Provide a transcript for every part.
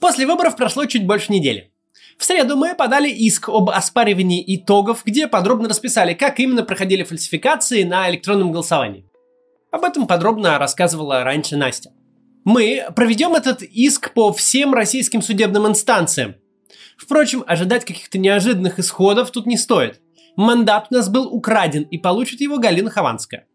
После выборов прошло чуть больше недели. В среду мы подали иск об оспаривании итогов, где подробно расписали, как именно проходили фальсификации на электронном голосовании. Об этом подробно рассказывала раньше Настя. Мы проведем этот иск по всем российским судебным инстанциям. Впрочем, ожидать каких-то неожиданных исходов тут не стоит. Мандат у нас был украден, и получит его Галина Хованская.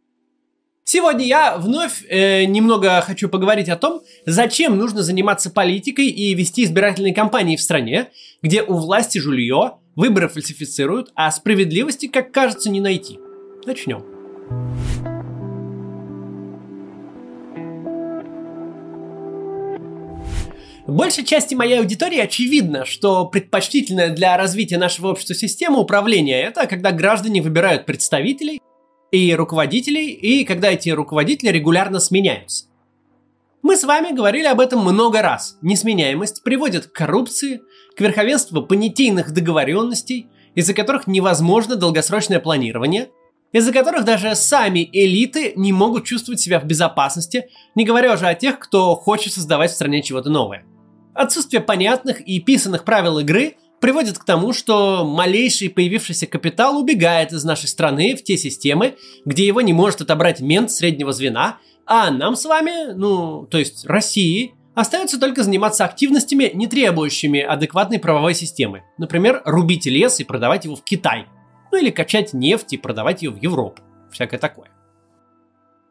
Сегодня я вновь э, немного хочу поговорить о том, зачем нужно заниматься политикой и вести избирательные кампании в стране, где у власти жулье, выборы фальсифицируют, а справедливости, как кажется, не найти. Начнем. Большей части моей аудитории очевидно, что предпочтительная для развития нашего общества система управления – это когда граждане выбирают представителей, и руководителей, и когда эти руководители регулярно сменяются. Мы с вами говорили об этом много раз. Несменяемость приводит к коррупции, к верховенству понятийных договоренностей, из-за которых невозможно долгосрочное планирование, из-за которых даже сами элиты не могут чувствовать себя в безопасности, не говоря уже о тех, кто хочет создавать в стране чего-то новое. Отсутствие понятных и писанных правил игры приводит к тому, что малейший появившийся капитал убегает из нашей страны в те системы, где его не может отобрать мент среднего звена, а нам с вами, ну, то есть России, остается только заниматься активностями, не требующими адекватной правовой системы. Например, рубить лес и продавать его в Китай. Ну или качать нефть и продавать ее в Европу. Всякое такое.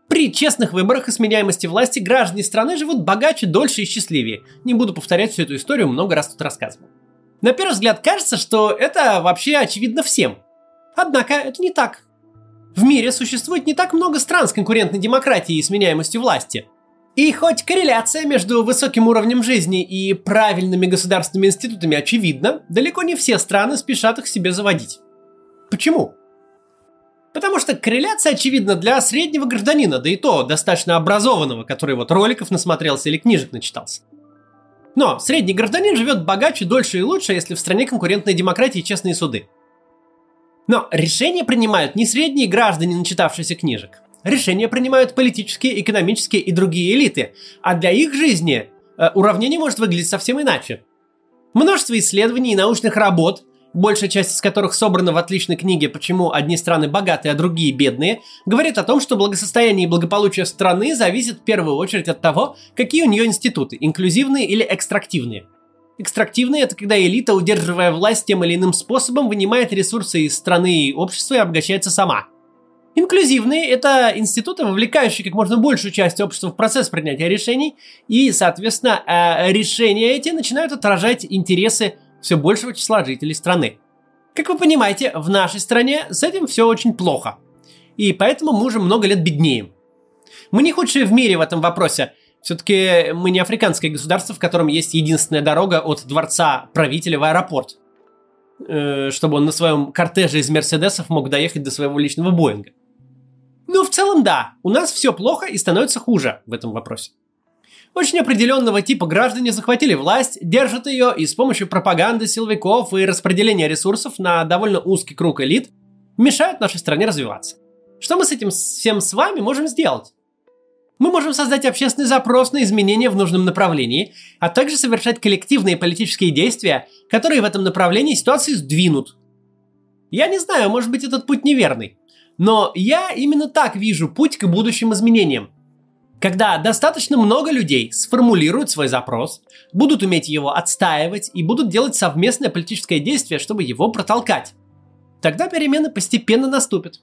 При честных выборах и сменяемости власти граждане страны живут богаче, дольше и счастливее. Не буду повторять всю эту историю, много раз тут рассказывал. На первый взгляд кажется, что это вообще очевидно всем. Однако это не так. В мире существует не так много стран с конкурентной демократией и сменяемостью власти. И хоть корреляция между высоким уровнем жизни и правильными государственными институтами очевидна, далеко не все страны спешат их себе заводить. Почему? Потому что корреляция очевидна для среднего гражданина, да и то достаточно образованного, который вот роликов насмотрелся или книжек начитался. Но средний гражданин живет богаче, дольше и лучше, если в стране конкурентная демократия и честные суды. Но решения принимают не средние граждане, начитавшиеся книжек. Решения принимают политические, экономические и другие элиты, а для их жизни э, уравнение может выглядеть совсем иначе. Множество исследований и научных работ большая часть из которых собрана в отличной книге «Почему одни страны богатые, а другие бедные», говорит о том, что благосостояние и благополучие страны зависит в первую очередь от того, какие у нее институты – инклюзивные или экстрактивные. Экстрактивные – это когда элита, удерживая власть тем или иным способом, вынимает ресурсы из страны и общества и обогащается сама. Инклюзивные – это институты, вовлекающие как можно большую часть общества в процесс принятия решений, и, соответственно, э, решения эти начинают отражать интересы все большего числа жителей страны. Как вы понимаете, в нашей стране с этим все очень плохо. И поэтому мы уже много лет беднеем. Мы не худшие в мире в этом вопросе. Все-таки мы не африканское государство, в котором есть единственная дорога от дворца правителя в аэропорт. Э, чтобы он на своем кортеже из Мерседесов мог доехать до своего личного Боинга. Ну, в целом, да, у нас все плохо и становится хуже в этом вопросе. Очень определенного типа граждане захватили власть, держат ее и с помощью пропаганды силовиков и распределения ресурсов на довольно узкий круг элит мешают нашей стране развиваться. Что мы с этим всем с вами можем сделать? Мы можем создать общественный запрос на изменения в нужном направлении, а также совершать коллективные политические действия, которые в этом направлении ситуации сдвинут. Я не знаю, может быть этот путь неверный, но я именно так вижу путь к будущим изменениям – когда достаточно много людей сформулируют свой запрос, будут уметь его отстаивать и будут делать совместное политическое действие, чтобы его протолкать. Тогда перемены постепенно наступят.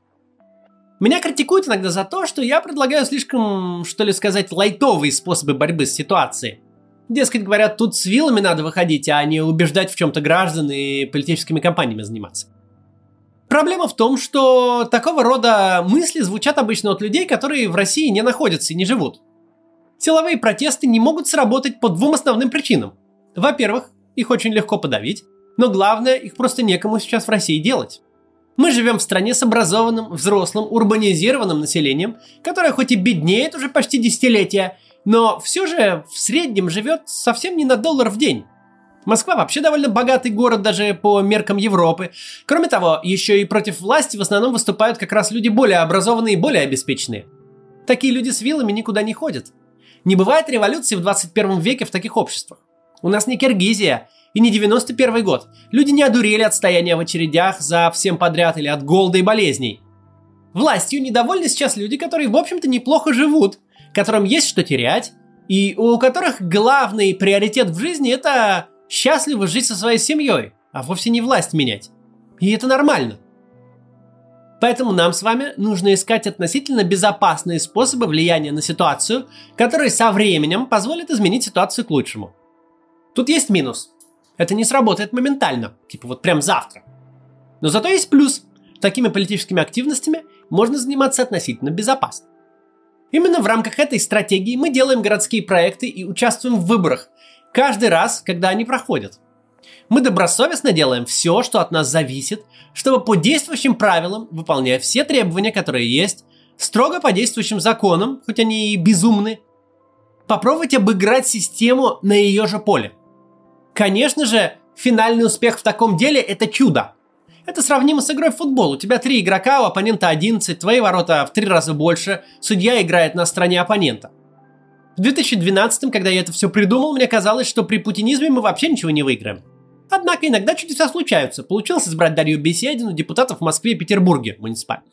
Меня критикуют иногда за то, что я предлагаю слишком, что ли сказать, лайтовые способы борьбы с ситуацией. Дескать, говорят, тут с вилами надо выходить, а не убеждать в чем-то граждан и политическими кампаниями заниматься. Проблема в том, что такого рода мысли звучат обычно от людей, которые в России не находятся и не живут. Силовые протесты не могут сработать по двум основным причинам. Во-первых, их очень легко подавить, но главное, их просто некому сейчас в России делать. Мы живем в стране с образованным, взрослым, урбанизированным населением, которое хоть и беднеет уже почти десятилетия, но все же в среднем живет совсем не на доллар в день. Москва вообще довольно богатый город даже по меркам Европы. Кроме того, еще и против власти в основном выступают как раз люди более образованные и более обеспеченные. Такие люди с вилами никуда не ходят. Не бывает революции в 21 веке в таких обществах. У нас не Киргизия и не 91 год. Люди не одурели от стояния в очередях за всем подряд или от голода и болезней. Властью недовольны сейчас люди, которые, в общем-то, неплохо живут, которым есть что терять, и у которых главный приоритет в жизни – это счастливо жить со своей семьей, а вовсе не власть менять. И это нормально. Поэтому нам с вами нужно искать относительно безопасные способы влияния на ситуацию, которые со временем позволят изменить ситуацию к лучшему. Тут есть минус. Это не сработает моментально, типа вот прям завтра. Но зато есть плюс. Такими политическими активностями можно заниматься относительно безопасно. Именно в рамках этой стратегии мы делаем городские проекты и участвуем в выборах, каждый раз, когда они проходят. Мы добросовестно делаем все, что от нас зависит, чтобы по действующим правилам, выполняя все требования, которые есть, строго по действующим законам, хоть они и безумны, попробовать обыграть систему на ее же поле. Конечно же, финальный успех в таком деле – это чудо. Это сравнимо с игрой в футбол. У тебя три игрока, у оппонента 11, твои ворота в три раза больше, судья играет на стороне оппонента. В 2012, когда я это все придумал, мне казалось, что при путинизме мы вообще ничего не выиграем. Однако иногда чудеса случаются. Получилось избрать Дарью Беседину депутатов в Москве и Петербурге муниципальных.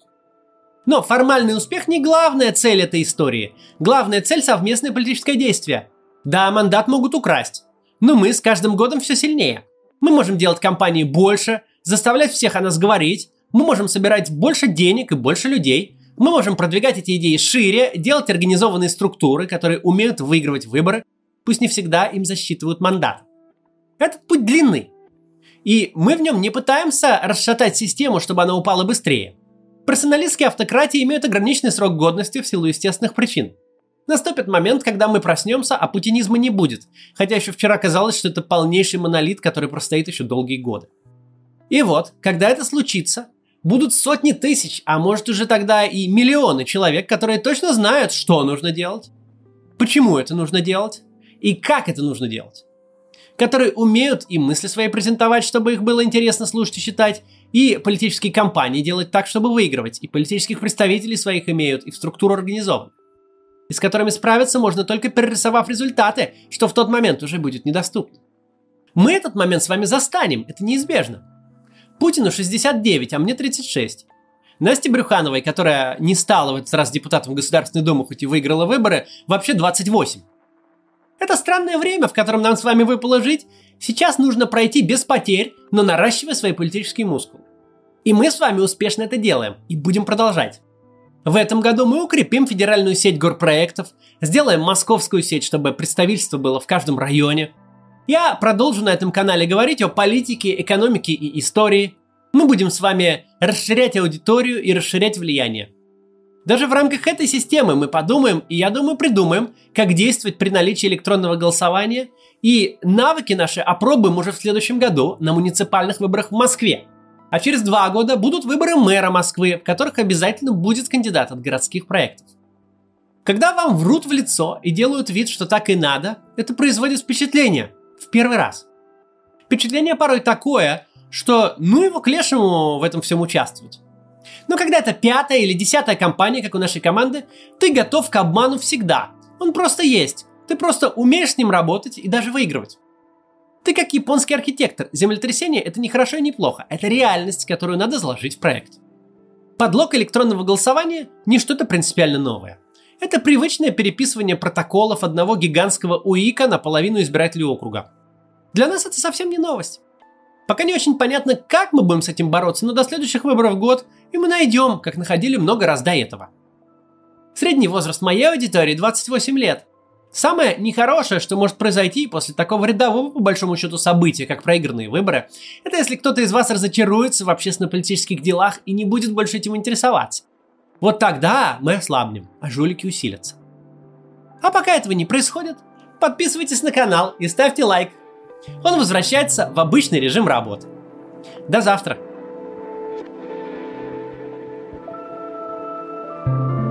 Но формальный успех не главная цель этой истории. Главная цель – совместное политическое действие. Да, мандат могут украсть. Но мы с каждым годом все сильнее. Мы можем делать кампании больше, заставлять всех о нас говорить, мы можем собирать больше денег и больше людей, мы можем продвигать эти идеи шире, делать организованные структуры, которые умеют выигрывать выборы, пусть не всегда им засчитывают мандат. Этот путь длинный. И мы в нем не пытаемся расшатать систему, чтобы она упала быстрее. Персоналистские автократии имеют ограниченный срок годности в силу естественных причин. Наступит момент, когда мы проснемся, а путинизма не будет, хотя еще вчера казалось, что это полнейший монолит, который простоит еще долгие годы. И вот, когда это случится, будут сотни тысяч, а может уже тогда и миллионы человек, которые точно знают, что нужно делать, почему это нужно делать и как это нужно делать. Которые умеют и мысли свои презентовать, чтобы их было интересно слушать и читать, и политические кампании делать так, чтобы выигрывать, и политических представителей своих имеют, и в структуру организован. И с которыми справиться можно только перерисовав результаты, что в тот момент уже будет недоступно. Мы этот момент с вами застанем, это неизбежно. Путину 69, а мне 36. Насте Брюхановой, которая не стала в этот раз депутатом Государственной Думы, хоть и выиграла выборы, вообще 28. Это странное время, в котором нам с вами выпало жить. Сейчас нужно пройти без потерь, но наращивая свои политические мускулы. И мы с вами успешно это делаем, и будем продолжать. В этом году мы укрепим федеральную сеть горпроектов, сделаем московскую сеть, чтобы представительство было в каждом районе – я продолжу на этом канале говорить о политике, экономике и истории. Мы будем с вами расширять аудиторию и расширять влияние. Даже в рамках этой системы мы подумаем и, я думаю, придумаем, как действовать при наличии электронного голосования, и навыки наши опробуем уже в следующем году на муниципальных выборах в Москве. А через два года будут выборы мэра Москвы, в которых обязательно будет кандидат от городских проектов. Когда вам врут в лицо и делают вид, что так и надо, это производит впечатление – в первый раз. Впечатление порой такое, что ну его к лешему в этом всем участвовать. Но когда это пятая или десятая компания, как у нашей команды, ты готов к обману всегда. Он просто есть. Ты просто умеешь с ним работать и даже выигрывать. Ты как японский архитектор. Землетрясение – это не хорошо и не плохо. Это реальность, которую надо заложить в проект. Подлог электронного голосования – не что-то принципиально новое. Это привычное переписывание протоколов одного гигантского УИКа на половину избирателей округа. Для нас это совсем не новость. Пока не очень понятно, как мы будем с этим бороться, но до следующих выборов год, и мы найдем, как находили много раз до этого. Средний возраст моей аудитории 28 лет. Самое нехорошее, что может произойти после такого рядового, по большому счету, события, как проигранные выборы, это если кто-то из вас разочаруется в общественно-политических делах и не будет больше этим интересоваться. Вот тогда мы ослабнем, а жулики усилятся. А пока этого не происходит, подписывайтесь на канал и ставьте лайк. Он возвращается в обычный режим работы. До завтра! thank you